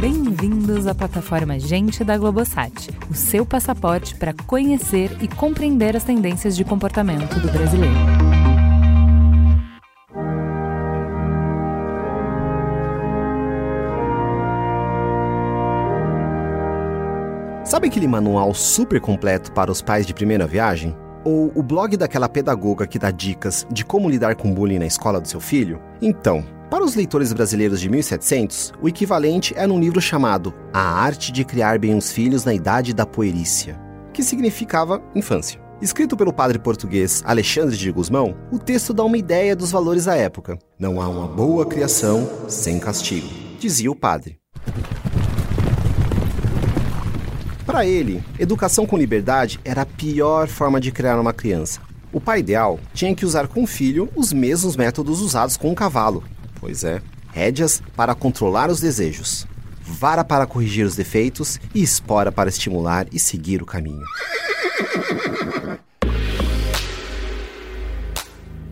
Bem-vindos à plataforma Gente da Globosat, o seu passaporte para conhecer e compreender as tendências de comportamento do brasileiro. Sabe aquele manual super completo para os pais de primeira viagem? Ou o blog daquela pedagoga que dá dicas de como lidar com bullying na escola do seu filho? Então, para os leitores brasileiros de 1700, o equivalente é num livro chamado A Arte de Criar Bem os Filhos na Idade da Puerícia, que significava infância. Escrito pelo padre português Alexandre de Guzmão, o texto dá uma ideia dos valores da época. Não há uma boa criação sem castigo, dizia o padre. Para ele, educação com liberdade era a pior forma de criar uma criança. O pai ideal tinha que usar com o filho os mesmos métodos usados com o cavalo. Pois é, rédeas para controlar os desejos, vara para corrigir os defeitos e espora para estimular e seguir o caminho.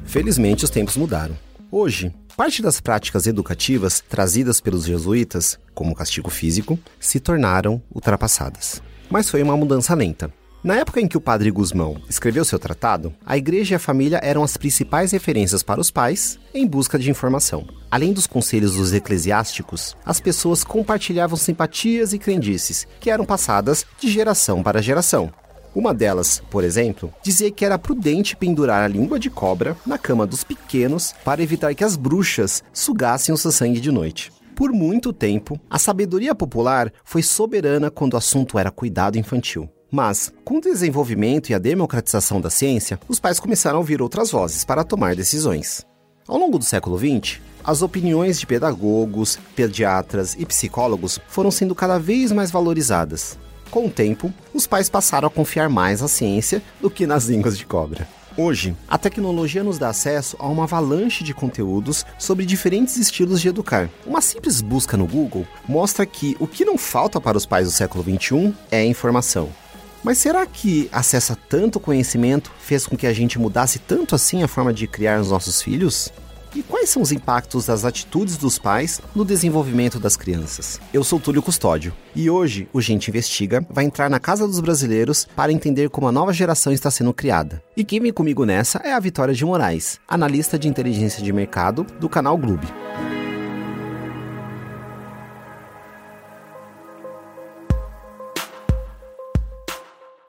Felizmente os tempos mudaram. Hoje, parte das práticas educativas trazidas pelos jesuítas, como castigo físico, se tornaram ultrapassadas. Mas foi uma mudança lenta. Na época em que o padre Guzmão escreveu seu tratado, a igreja e a família eram as principais referências para os pais em busca de informação. Além dos conselhos dos eclesiásticos, as pessoas compartilhavam simpatias e crendices que eram passadas de geração para geração, uma delas, por exemplo, dizia que era prudente pendurar a língua de cobra na cama dos pequenos para evitar que as bruxas sugassem o seu sangue de noite. Por muito tempo, a sabedoria popular foi soberana quando o assunto era cuidado infantil. Mas, com o desenvolvimento e a democratização da ciência, os pais começaram a ouvir outras vozes para tomar decisões. Ao longo do século XX, as opiniões de pedagogos, pediatras e psicólogos foram sendo cada vez mais valorizadas. Com o tempo, os pais passaram a confiar mais na ciência do que nas línguas de cobra. Hoje, a tecnologia nos dá acesso a uma avalanche de conteúdos sobre diferentes estilos de educar. Uma simples busca no Google mostra que o que não falta para os pais do século XXI é informação. Mas será que acesso a tanto conhecimento fez com que a gente mudasse tanto assim a forma de criar os nossos filhos? E quais são os impactos das atitudes dos pais no desenvolvimento das crianças? Eu sou Túlio Custódio e hoje o Gente Investiga vai entrar na casa dos brasileiros para entender como a nova geração está sendo criada. E quem vem comigo nessa é a Vitória de Moraes, analista de inteligência de mercado do canal Gloob.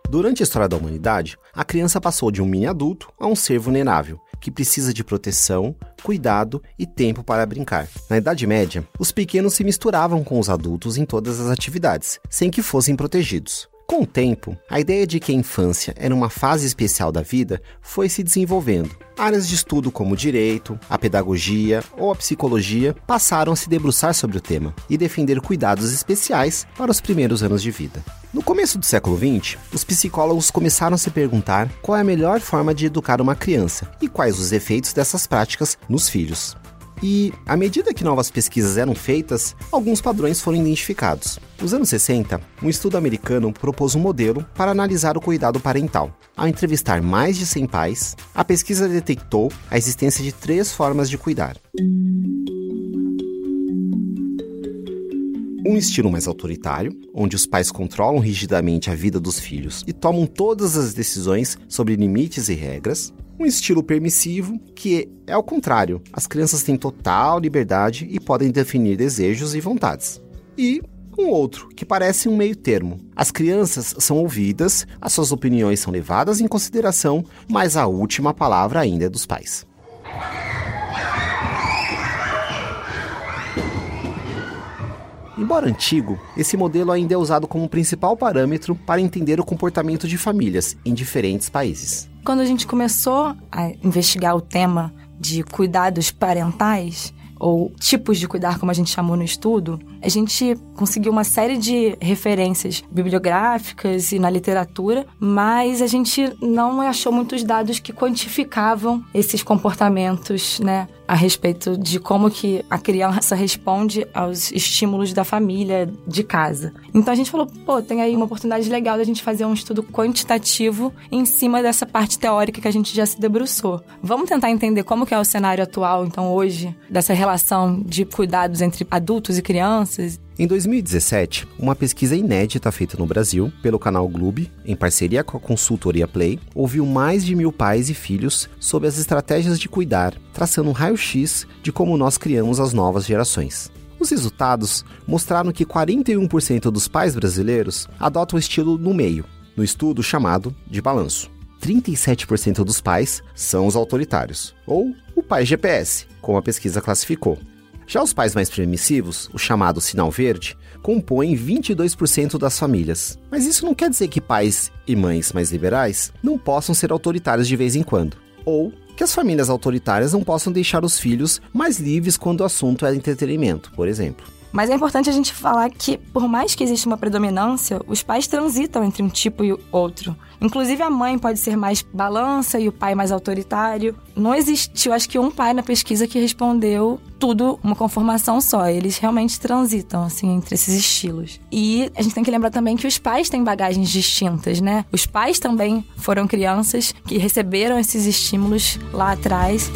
Durante a história da humanidade, a criança passou de um mini adulto a um ser vulnerável, que precisa de proteção, cuidado e tempo para brincar. Na Idade Média, os pequenos se misturavam com os adultos em todas as atividades, sem que fossem protegidos. Com o tempo, a ideia de que a infância era uma fase especial da vida foi se desenvolvendo. Áreas de estudo como o direito, a pedagogia ou a psicologia passaram a se debruçar sobre o tema e defender cuidados especiais para os primeiros anos de vida. No começo do século XX, os psicólogos começaram a se perguntar qual é a melhor forma de educar uma criança e quais os efeitos dessas práticas nos filhos. E, à medida que novas pesquisas eram feitas, alguns padrões foram identificados. Nos anos 60, um estudo americano propôs um modelo para analisar o cuidado parental. Ao entrevistar mais de 100 pais, a pesquisa detectou a existência de três formas de cuidar. Um estilo mais autoritário, onde os pais controlam rigidamente a vida dos filhos e tomam todas as decisões sobre limites e regras um estilo permissivo, que é ao contrário, as crianças têm total liberdade e podem definir desejos e vontades. E um outro, que parece um meio termo. As crianças são ouvidas, as suas opiniões são levadas em consideração, mas a última palavra ainda é dos pais. Embora antigo, esse modelo ainda é usado como principal parâmetro para entender o comportamento de famílias em diferentes países. Quando a gente começou a investigar o tema de cuidados parentais, ou tipos de cuidar, como a gente chamou no estudo, a gente conseguiu uma série de referências bibliográficas e na literatura, mas a gente não achou muitos dados que quantificavam esses comportamentos, né? A respeito de como que a criança responde aos estímulos da família, de casa. Então a gente falou, pô, tem aí uma oportunidade legal da gente fazer um estudo quantitativo em cima dessa parte teórica que a gente já se debruçou. Vamos tentar entender como que é o cenário atual, então hoje, dessa relação de cuidados entre adultos e crianças em 2017, uma pesquisa inédita feita no Brasil pelo canal Gloob, em parceria com a consultoria Play, ouviu mais de mil pais e filhos sobre as estratégias de cuidar, traçando um raio-x de como nós criamos as novas gerações. Os resultados mostraram que 41% dos pais brasileiros adotam o estilo no meio, no estudo chamado de balanço. 37% dos pais são os autoritários, ou o pai GPS, como a pesquisa classificou. Já os pais mais permissivos, o chamado sinal verde, compõem 22% das famílias. Mas isso não quer dizer que pais e mães mais liberais não possam ser autoritários de vez em quando. Ou que as famílias autoritárias não possam deixar os filhos mais livres quando o assunto é entretenimento, por exemplo. Mas é importante a gente falar que, por mais que exista uma predominância, os pais transitam entre um tipo e outro. Inclusive, a mãe pode ser mais balança e o pai mais autoritário. Não existiu, acho que, um pai na pesquisa que respondeu tudo uma conformação só. Eles realmente transitam, assim, entre esses estilos. E a gente tem que lembrar também que os pais têm bagagens distintas, né? Os pais também foram crianças que receberam esses estímulos lá atrás.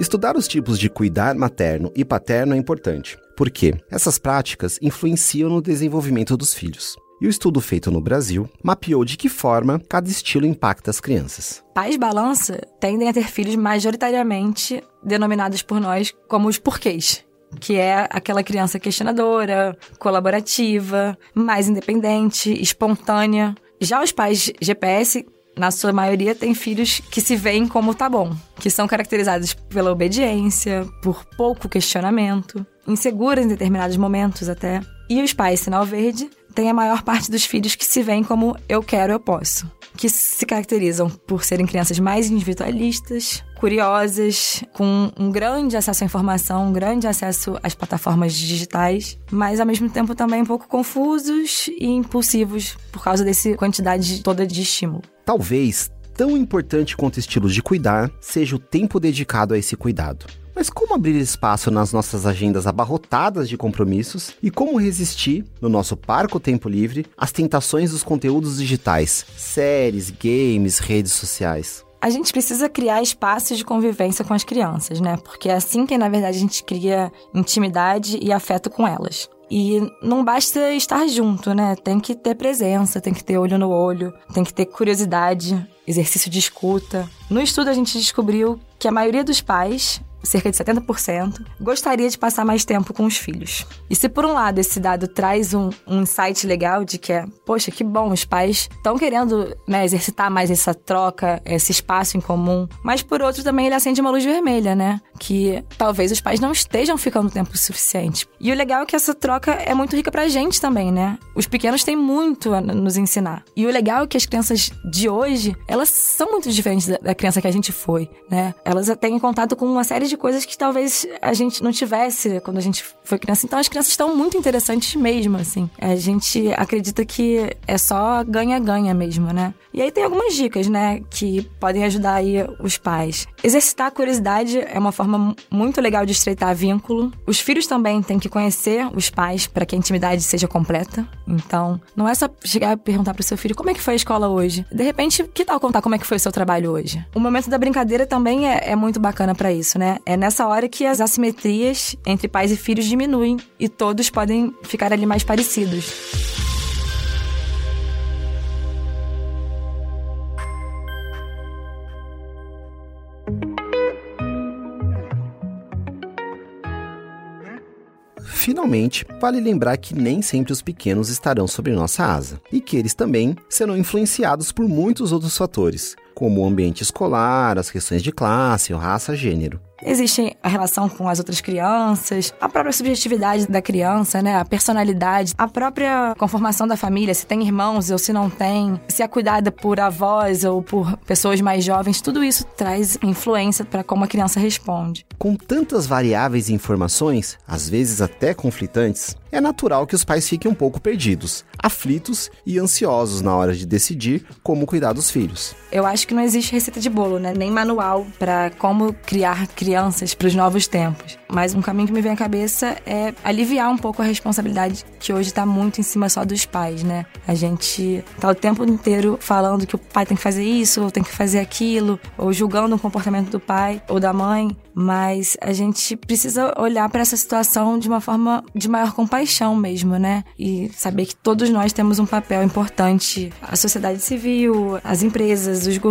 Estudar os tipos de cuidar materno e paterno é importante, porque essas práticas influenciam no desenvolvimento dos filhos. E o estudo feito no Brasil mapeou de que forma cada estilo impacta as crianças. Pais balança tendem a ter filhos majoritariamente denominados por nós como os porquês, que é aquela criança questionadora, colaborativa, mais independente, espontânea. Já os pais GPS na sua maioria, tem filhos que se veem como tá bom, que são caracterizados pela obediência, por pouco questionamento, inseguras em determinados momentos até. E os pais sinal verde têm a maior parte dos filhos que se veem como eu quero, eu posso que se caracterizam por serem crianças mais individualistas, curiosas, com um grande acesso à informação, um grande acesso às plataformas digitais, mas ao mesmo tempo também um pouco confusos e impulsivos por causa dessa quantidade toda de estímulo. Talvez tão importante quanto estilos de cuidar seja o tempo dedicado a esse cuidado. Mas como abrir espaço nas nossas agendas abarrotadas de compromissos e como resistir, no nosso parco tempo livre, às tentações dos conteúdos digitais, séries, games, redes sociais? A gente precisa criar espaços de convivência com as crianças, né? Porque é assim que, na verdade, a gente cria intimidade e afeto com elas. E não basta estar junto, né? Tem que ter presença, tem que ter olho no olho, tem que ter curiosidade, exercício de escuta. No estudo a gente descobriu que a maioria dos pais cerca de 70%, gostaria de passar mais tempo com os filhos. E se por um lado esse dado traz um, um insight legal de que é, poxa, que bom, os pais estão querendo né, exercitar mais essa troca, esse espaço em comum, mas por outro também ele acende uma luz vermelha, né? Que talvez os pais não estejam ficando tempo suficiente. E o legal é que essa troca é muito rica pra gente também, né? Os pequenos têm muito a nos ensinar. E o legal é que as crianças de hoje, elas são muito diferentes da, da criança que a gente foi, né? Elas têm contato com uma série de coisas que talvez a gente não tivesse quando a gente foi criança. Então as crianças estão muito interessantes mesmo, assim. A gente acredita que é só ganha-ganha mesmo, né? E aí tem algumas dicas, né, que podem ajudar aí os pais. Exercitar a curiosidade é uma forma muito legal de estreitar vínculo. Os filhos também têm que conhecer os pais para que a intimidade seja completa. Então, não é só chegar e perguntar pro seu filho como é que foi a escola hoje. De repente, que tal contar como é que foi o seu trabalho hoje? O momento da brincadeira também é, é muito bacana para isso, né? É nessa hora que as assimetrias entre pais e filhos diminuem e todos podem ficar ali mais parecidos. Finalmente, vale lembrar que nem sempre os pequenos estarão sobre nossa asa e que eles também serão influenciados por muitos outros fatores, como o ambiente escolar, as questões de classe, raça, gênero. Existe a relação com as outras crianças, a própria subjetividade da criança, né? A personalidade, a própria conformação da família, se tem irmãos ou se não tem, se é cuidada por avós ou por pessoas mais jovens, tudo isso traz influência para como a criança responde. Com tantas variáveis e informações, às vezes até conflitantes, é natural que os pais fiquem um pouco perdidos, aflitos e ansiosos na hora de decidir como cuidar dos filhos. Eu acho que não existe receita de bolo, né? Nem manual para como criar crianças para os novos tempos. Mas um caminho que me vem à cabeça é aliviar um pouco a responsabilidade que hoje está muito em cima só dos pais, né? A gente tá o tempo inteiro falando que o pai tem que fazer isso, ou tem que fazer aquilo, ou julgando o comportamento do pai ou da mãe, mas a gente precisa olhar para essa situação de uma forma de maior compaixão mesmo, né? E saber que todos nós temos um papel importante, a sociedade civil, as empresas, os governos.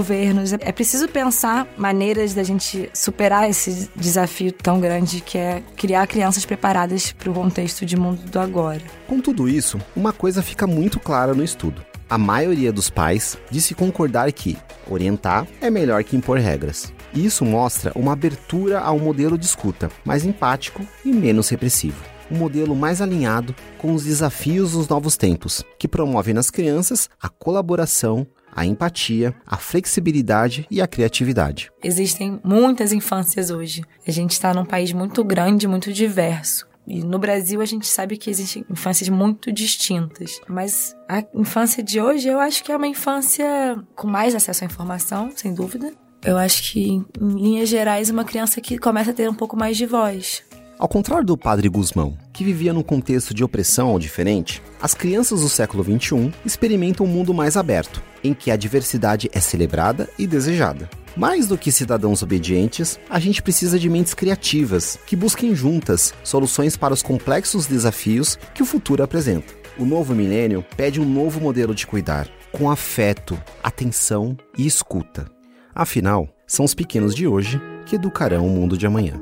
É preciso pensar maneiras da gente superar esse desafio tão grande que é criar crianças preparadas para o contexto de mundo do agora. Com tudo isso, uma coisa fica muito clara no estudo. A maioria dos pais disse concordar que orientar é melhor que impor regras. Isso mostra uma abertura ao modelo de escuta, mais empático e menos repressivo. Um modelo mais alinhado com os desafios dos novos tempos, que promove nas crianças a colaboração, a empatia, a flexibilidade e a criatividade. Existem muitas infâncias hoje. A gente está num país muito grande, muito diverso. E no Brasil a gente sabe que existem infâncias muito distintas. Mas a infância de hoje eu acho que é uma infância com mais acesso à informação, sem dúvida. Eu acho que, em linhas gerais, uma criança que começa a ter um pouco mais de voz. Ao contrário do padre Guzmão, que vivia num contexto de opressão ao diferente, as crianças do século XXI experimentam um mundo mais aberto, em que a diversidade é celebrada e desejada. Mais do que cidadãos obedientes, a gente precisa de mentes criativas que busquem juntas soluções para os complexos desafios que o futuro apresenta. O novo milênio pede um novo modelo de cuidar, com afeto, atenção e escuta. Afinal, são os pequenos de hoje que educarão o mundo de amanhã.